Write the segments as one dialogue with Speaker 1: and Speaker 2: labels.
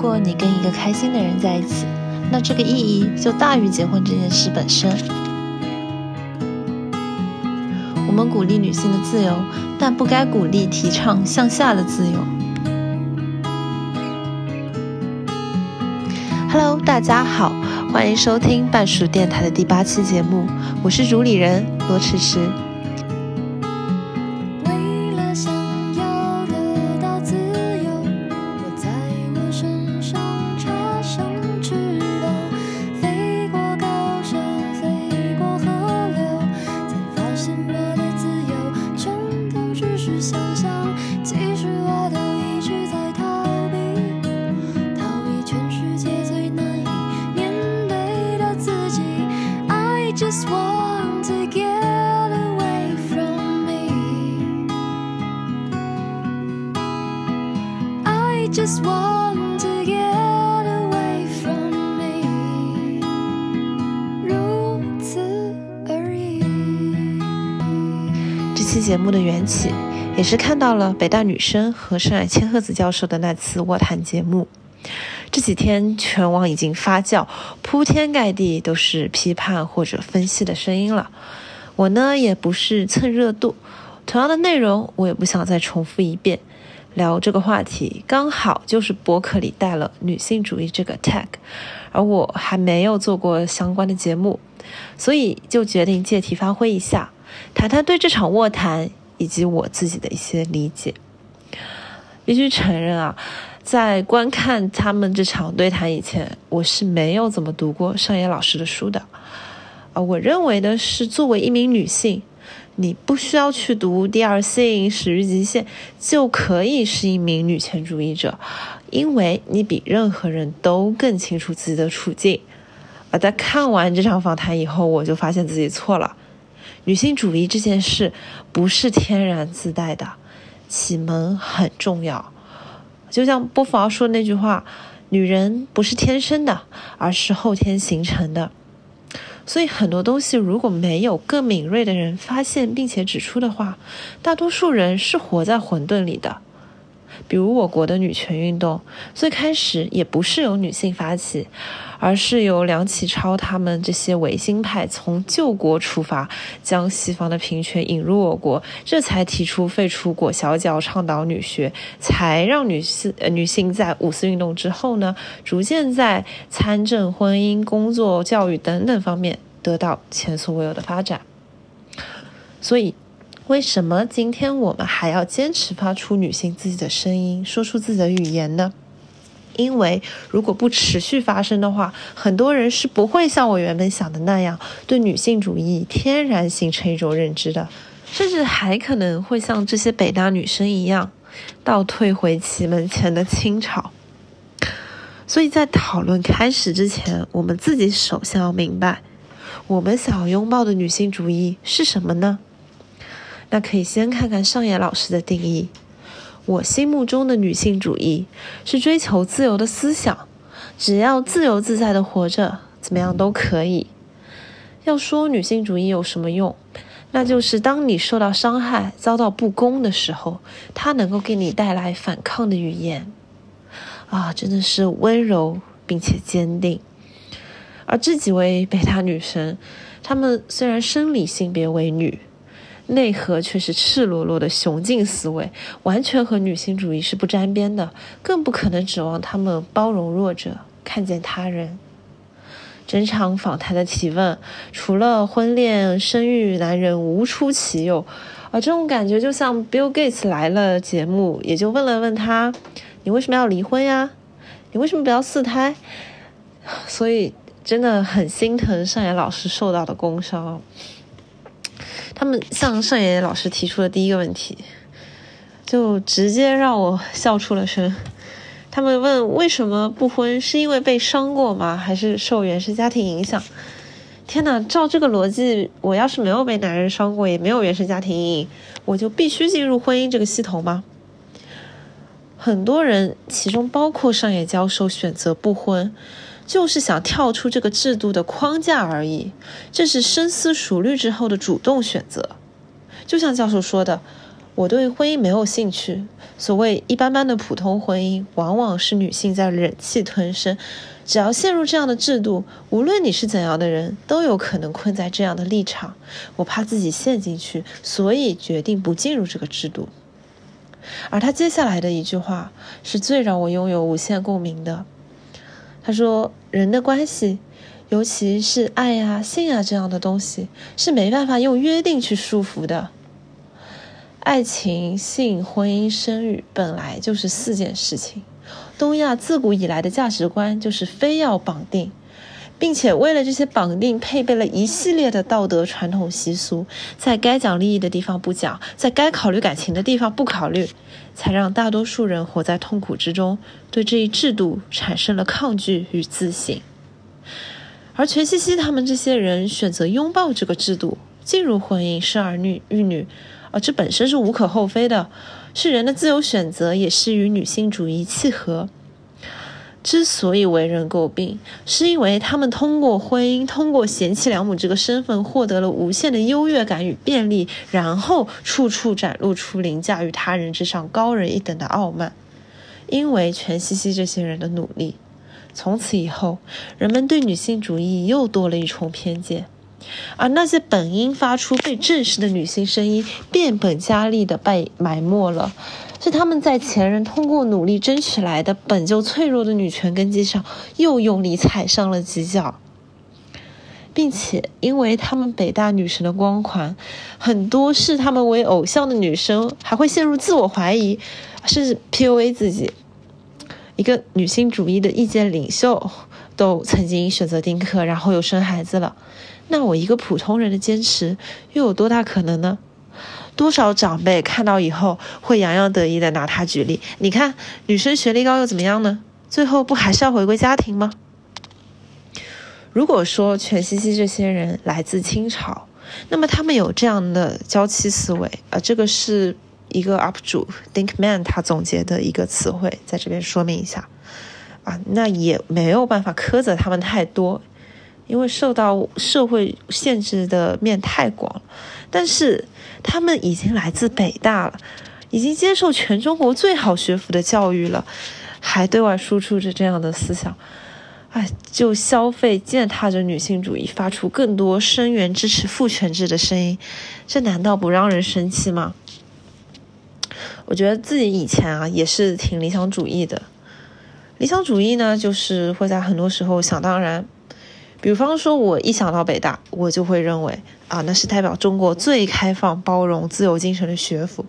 Speaker 1: 如果你跟一个开心的人在一起，那这个意义就大于结婚这件事本身。我们鼓励女性的自由，但不该鼓励提倡向下的自由。Hello，大家好，欢迎收听半熟电台的第八期节目，我是主理人罗迟迟。节目的缘起，也是看到了北大女生和上海千鹤子教授的那次卧谈节目。这几天全网已经发酵，铺天盖地都是批判或者分析的声音了。我呢，也不是蹭热度，同样的内容我也不想再重复一遍。聊这个话题，刚好就是博客里带了女性主义这个 tag，而我还没有做过相关的节目，所以就决定借题发挥一下，谈谈对这场卧谈以及我自己的一些理解。必须承认啊，在观看他们这场对谈以前，我是没有怎么读过上野老师的书的。啊，我认为的是，作为一名女性。你不需要去读《第二性》《始于极限》，就可以是一名女权主义者，因为你比任何人都更清楚自己的处境。而在看完这场访谈以后，我就发现自己错了。女性主义这件事不是天然自带的，启蒙很重要。就像波伏娃说的那句话：“女人不是天生的，而是后天形成的。”所以很多东西如果没有更敏锐的人发现并且指出的话，大多数人是活在混沌里的。比如我国的女权运动，最开始也不是由女性发起，而是由梁启超他们这些维新派从救国出发，将西方的平权引入我国，这才提出废除裹小脚，倡导女学，才让女性呃女性在五四运动之后呢，逐渐在参政、婚姻、工作、教育等等方面得到前所未有的发展。所以。为什么今天我们还要坚持发出女性自己的声音，说出自己的语言呢？因为如果不持续发声的话，很多人是不会像我原本想的那样，对女性主义天然形成一种认知的，甚至还可能会像这些北大女生一样，倒退回启门前的清朝。所以在讨论开始之前，我们自己首先要明白，我们想要拥抱的女性主义是什么呢？那可以先看看上野老师的定义。我心目中的女性主义是追求自由的思想，只要自由自在的活着，怎么样都可以。要说女性主义有什么用，那就是当你受到伤害、遭到不公的时候，它能够给你带来反抗的语言。啊，真的是温柔并且坚定。而这几位北大女神，她们虽然生理性别为女。内核却是赤裸裸的雄竞思维，完全和女性主义是不沾边的，更不可能指望他们包容弱者，看见他人。整场访谈的提问，除了婚恋、生育，男人无出其右，而这种感觉就像 Bill Gates 来了节目，也就问了问他：“你为什么要离婚呀？你为什么不要四胎？”所以真的很心疼上野老师受到的工伤。他们向上野老师提出的第一个问题，就直接让我笑出了声。他们问为什么不婚，是因为被伤过吗？还是受原生家庭影响？天哪，照这个逻辑，我要是没有被男人伤过，也没有原生家庭阴影，我就必须进入婚姻这个系统吗？很多人，其中包括上野教授，选择不婚。就是想跳出这个制度的框架而已，这是深思熟虑之后的主动选择。就像教授说的，我对婚姻没有兴趣。所谓一般般的普通婚姻，往往是女性在忍气吞声。只要陷入这样的制度，无论你是怎样的人，都有可能困在这样的立场。我怕自己陷进去，所以决定不进入这个制度。而他接下来的一句话是最让我拥有无限共鸣的。他说：“人的关系，尤其是爱呀、性啊这样的东西，是没办法用约定去束缚的。爱情、性、婚姻、生育本来就是四件事情。东亚自古以来的价值观就是非要绑定。”并且为了这些绑定，配备了一系列的道德传统习俗，在该讲利益的地方不讲，在该考虑感情的地方不考虑，才让大多数人活在痛苦之中，对这一制度产生了抗拒与自省。而全西西他们这些人选择拥抱这个制度，进入婚姻，生儿女育女，啊，这本身是无可厚非的，是人的自由选择，也是与女性主义契合。之所以为人诟病，是因为他们通过婚姻，通过贤妻良母这个身份，获得了无限的优越感与便利，然后处处展露出凌驾于他人之上、高人一等的傲慢。因为全西西这些人的努力，从此以后，人们对女性主义又多了一重偏见，而那些本应发出被正视的女性声音，变本加厉地被埋没了。是他们在前人通过努力争取来的本就脆弱的女权根基上，又用力踩上了几脚，并且因为他们北大女神的光环，很多视他们为偶像的女生还会陷入自我怀疑，甚至 PUA 自己。一个女性主义的意见领袖都曾经选择丁克，然后又生孩子了，那我一个普通人的坚持又有多大可能呢？多少长辈看到以后会洋洋得意的拿他举例？你看，女生学历高又怎么样呢？最后不还是要回归家庭吗？如果说全西西这些人来自清朝，那么他们有这样的娇妻思维啊，这个是一个 UP 主 Think Man 他总结的一个词汇，在这边说明一下啊，那也没有办法苛责他们太多，因为受到社会限制的面太广了，但是。他们已经来自北大了，已经接受全中国最好学府的教育了，还对外输出着这样的思想，哎，就消费践踏着女性主义，发出更多声援支持父权制的声音，这难道不让人生气吗？我觉得自己以前啊也是挺理想主义的，理想主义呢就是会在很多时候想当然。比方说，我一想到北大，我就会认为啊，那是代表中国最开放、包容、自由精神的学府，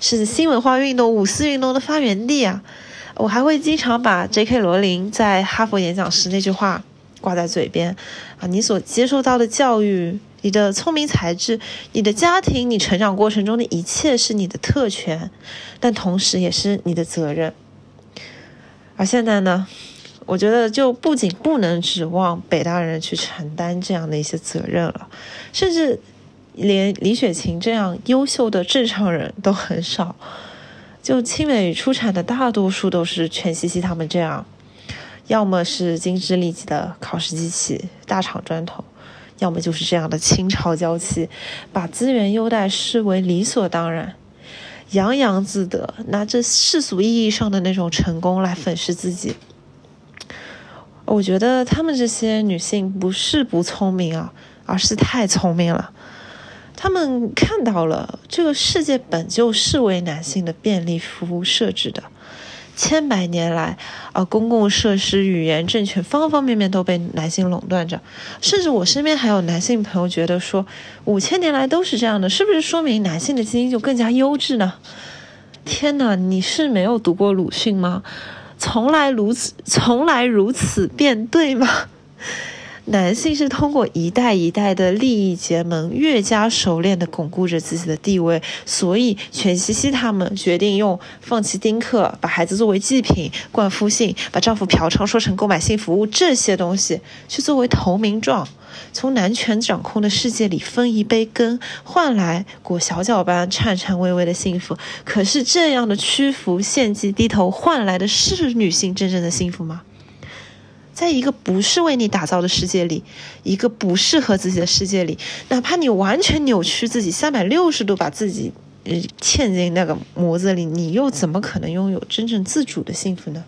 Speaker 1: 是新文化运动、五四运动的发源地啊。我还会经常把 J.K. 罗琳在哈佛演讲时那句话挂在嘴边啊：你所接受到的教育、你的聪明才智、你的家庭、你成长过程中的一切是你的特权，但同时也是你的责任。而现在呢？我觉得就不仅不能指望北大人去承担这样的一些责任了，甚至连李雪琴这样优秀的正常人都很少。就清美出产的大多数都是全西西他们这样，要么是精致利己的考试机器、大厂砖头，要么就是这样的清朝娇妻，把资源优待视为理所当然，洋洋自得，拿着世俗意义上的那种成功来粉饰自己。我觉得她们这些女性不是不聪明啊，而是太聪明了。她们看到了这个世界本就是为男性的便利服务设置的，千百年来啊，公共设施、语言、政权方方面面都被男性垄断着。甚至我身边还有男性朋友觉得说，五千年来都是这样的，是不是说明男性的基因就更加优质呢？天哪，你是没有读过鲁迅吗？从来如此，从来如此便对吗？男性是通过一代一代的利益结盟，越加熟练地巩固着自己的地位，所以全西西他们决定用放弃丁克，把孩子作为祭品，灌夫性，把丈夫嫖娼说成购买性服务这些东西，去作为投名状，从男权掌控的世界里分一杯羹，换来裹小脚般颤颤巍巍的幸福。可是这样的屈服、献祭、低头，换来的是女性真正的幸福吗？在一个不是为你打造的世界里，一个不适合自己的世界里，哪怕你完全扭曲自己，三百六十度把自己嵌进那个模子里，你又怎么可能拥有真正自主的幸福呢？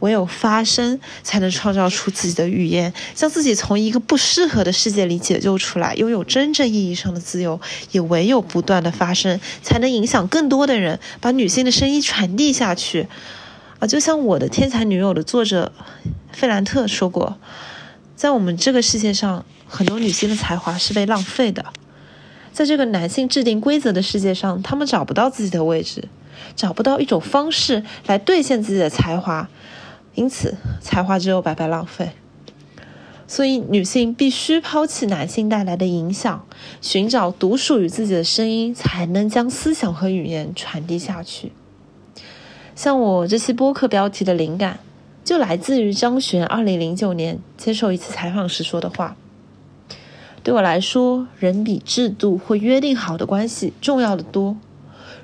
Speaker 1: 唯有发声，才能创造出自己的语言，将自己从一个不适合的世界里解救出来，拥有真正意义上的自由。也唯有不断的发声，才能影响更多的人，把女性的声音传递下去。啊，就像我的天才女友的作者费兰特说过，在我们这个世界上，很多女性的才华是被浪费的。在这个男性制定规则的世界上，他们找不到自己的位置，找不到一种方式来兑现自己的才华。因此，才华只有白白浪费。所以，女性必须抛弃男性带来的影响，寻找独属于自己的声音，才能将思想和语言传递下去。像我这期播客标题的灵感，就来自于张悬二零零九年接受一次采访时说的话：“对我来说，人比制度或约定好的关系重要的多。”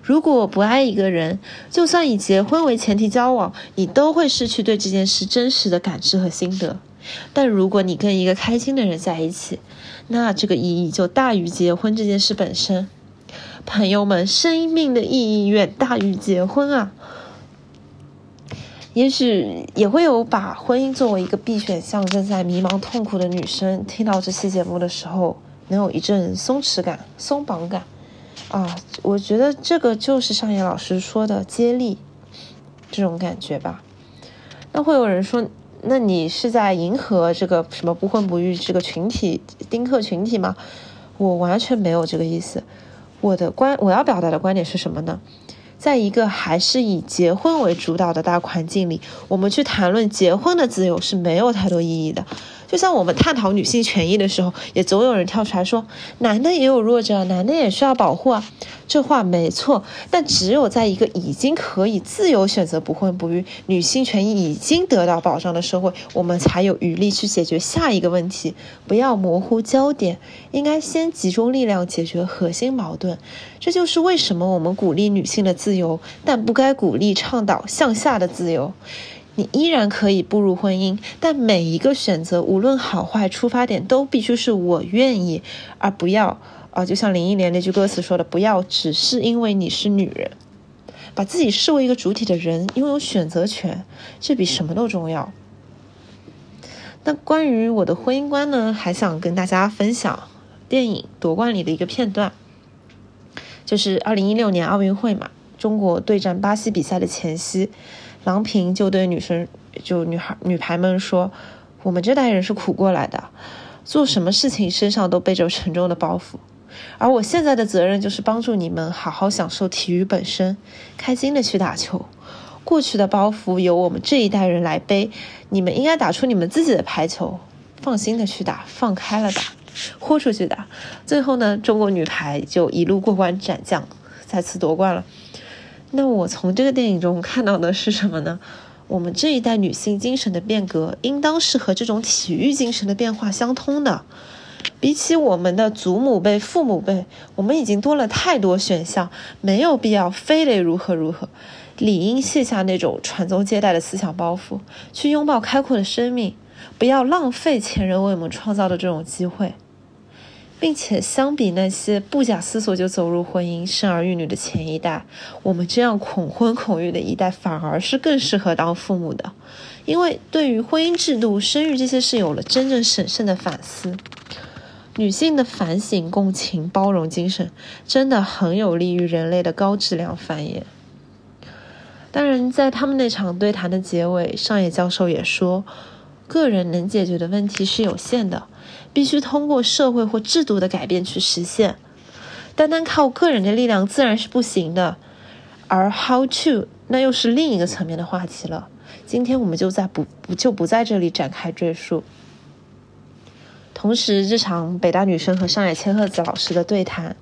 Speaker 1: 如果不爱一个人，就算以结婚为前提交往，你都会失去对这件事真实的感知和心得。但如果你跟一个开心的人在一起，那这个意义就大于结婚这件事本身。朋友们，生命的意义远大于结婚啊！也许也会有把婚姻作为一个必选项正在迷茫痛苦的女生，听到这期节目的时候，能有一阵松弛感、松绑感。啊，我觉得这个就是上野老师说的接力这种感觉吧。那会有人说，那你是在迎合这个什么不婚不育这个群体丁克群体吗？我完全没有这个意思。我的观我要表达的观点是什么呢？在一个还是以结婚为主导的大环境里，我们去谈论结婚的自由是没有太多意义的。就像我们探讨女性权益的时候，也总有人跳出来说，男的也有弱者，男的也需要保护啊。这话没错，但只有在一个已经可以自由选择不婚不育、女性权益已经得到保障的社会，我们才有余力去解决下一个问题。不要模糊焦点，应该先集中力量解决核心矛盾。这就是为什么我们鼓励女性的自由，但不该鼓励倡导向下的自由。你依然可以步入婚姻，但每一个选择，无论好坏，出发点都必须是我愿意，而不要啊，就像林忆莲那句歌词说的，不要只是因为你是女人，把自己视为一个主体的人，拥有选择权，这比什么都重要。那关于我的婚姻观呢，还想跟大家分享电影《夺冠》里的一个片段，就是二零一六年奥运会嘛，中国对战巴西比赛的前夕。郎平就对女生，就女孩、女排们说：“我们这代人是苦过来的，做什么事情身上都背着沉重的包袱，而我现在的责任就是帮助你们好好享受体育本身，开心的去打球。过去的包袱由我们这一代人来背，你们应该打出你们自己的排球，放心的去打，放开了打，豁出去打。最后呢，中国女排就一路过关斩将，再次夺冠了。”那我从这个电影中看到的是什么呢？我们这一代女性精神的变革，应当是和这种体育精神的变化相通的。比起我们的祖母辈、父母辈，我们已经多了太多选项，没有必要非得如何如何，理应卸下那种传宗接代的思想包袱，去拥抱开阔的生命，不要浪费前人为我们创造的这种机会。并且相比那些不假思索就走入婚姻、生儿育女的前一代，我们这样恐婚恐育的一代反而是更适合当父母的，因为对于婚姻制度、生育这些事有了真正审慎的反思。女性的反省、共情、包容精神，真的很有利于人类的高质量繁衍。当然，在他们那场对谈的结尾，上野教授也说，个人能解决的问题是有限的。必须通过社会或制度的改变去实现，单单靠个人的力量自然是不行的。而 how to 那又是另一个层面的话题了。今天我们就在不不就不在这里展开赘述。同时，这场北大女生和上海千鹤子老师的对谈，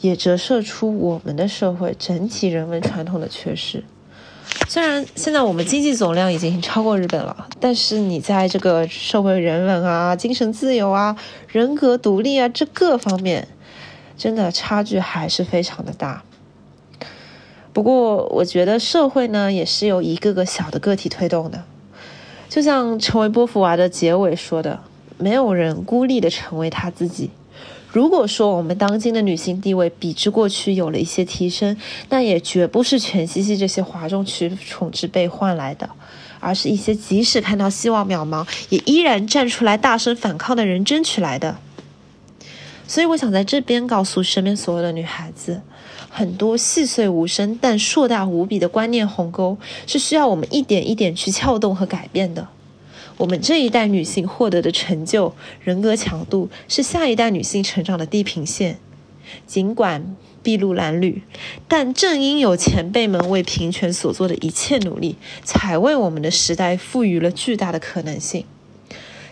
Speaker 1: 也折射出我们的社会整体人文传统的缺失。虽然现在我们经济总量已经超过日本了，但是你在这个社会人文啊、精神自由啊、人格独立啊这各方面，真的差距还是非常的大。不过，我觉得社会呢也是由一个个小的个体推动的，就像成为波伏娃的结尾说的：“没有人孤立的成为他自己。
Speaker 2: 如果说我们当今的女性地位比之过去有了一些提升，那也绝不是全西西这些哗众取宠之辈换来的，而是一些即使看到希望渺茫，也依然站出来大声反抗的人争取来的。所以，我想在这边告诉身边所有的女孩子，很多细碎无声但硕大无比的观念鸿沟，是需要我们一点一点去撬动和改变的。我们这一代女性获得的成就、人格强度，是下一代女性成长的地平线。尽管筚路蓝缕，但正因有前辈们为平权所做的一切努力，才为我们的时代赋予了巨大的可能性。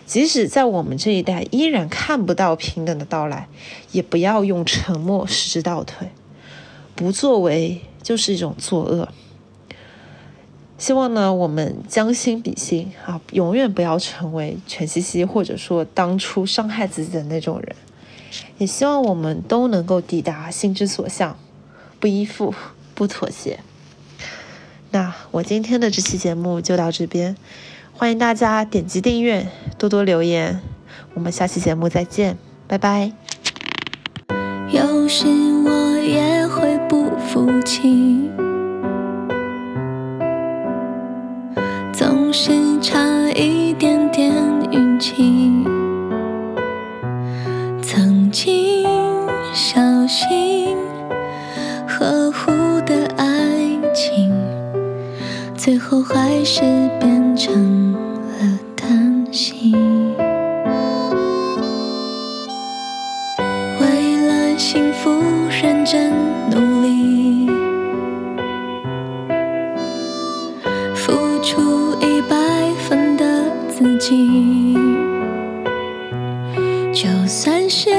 Speaker 2: 即使在我们这一代依然看不到平等的到来，也不要用沉默使之倒退。不作为就是一种作恶。希望呢，我们将心比心啊，永远不要成为全西西，或者说当初伤害自己的那种人。也希望我们都能够抵达心之所向，不依附，不妥协。那我今天的这期节目就到这边，欢迎大家点击订阅，多多留言。我们下期节目再见，拜拜。有时我也会不服气。是差一点点运气，曾经小心呵护的爱情，最后还是变成自己，就算是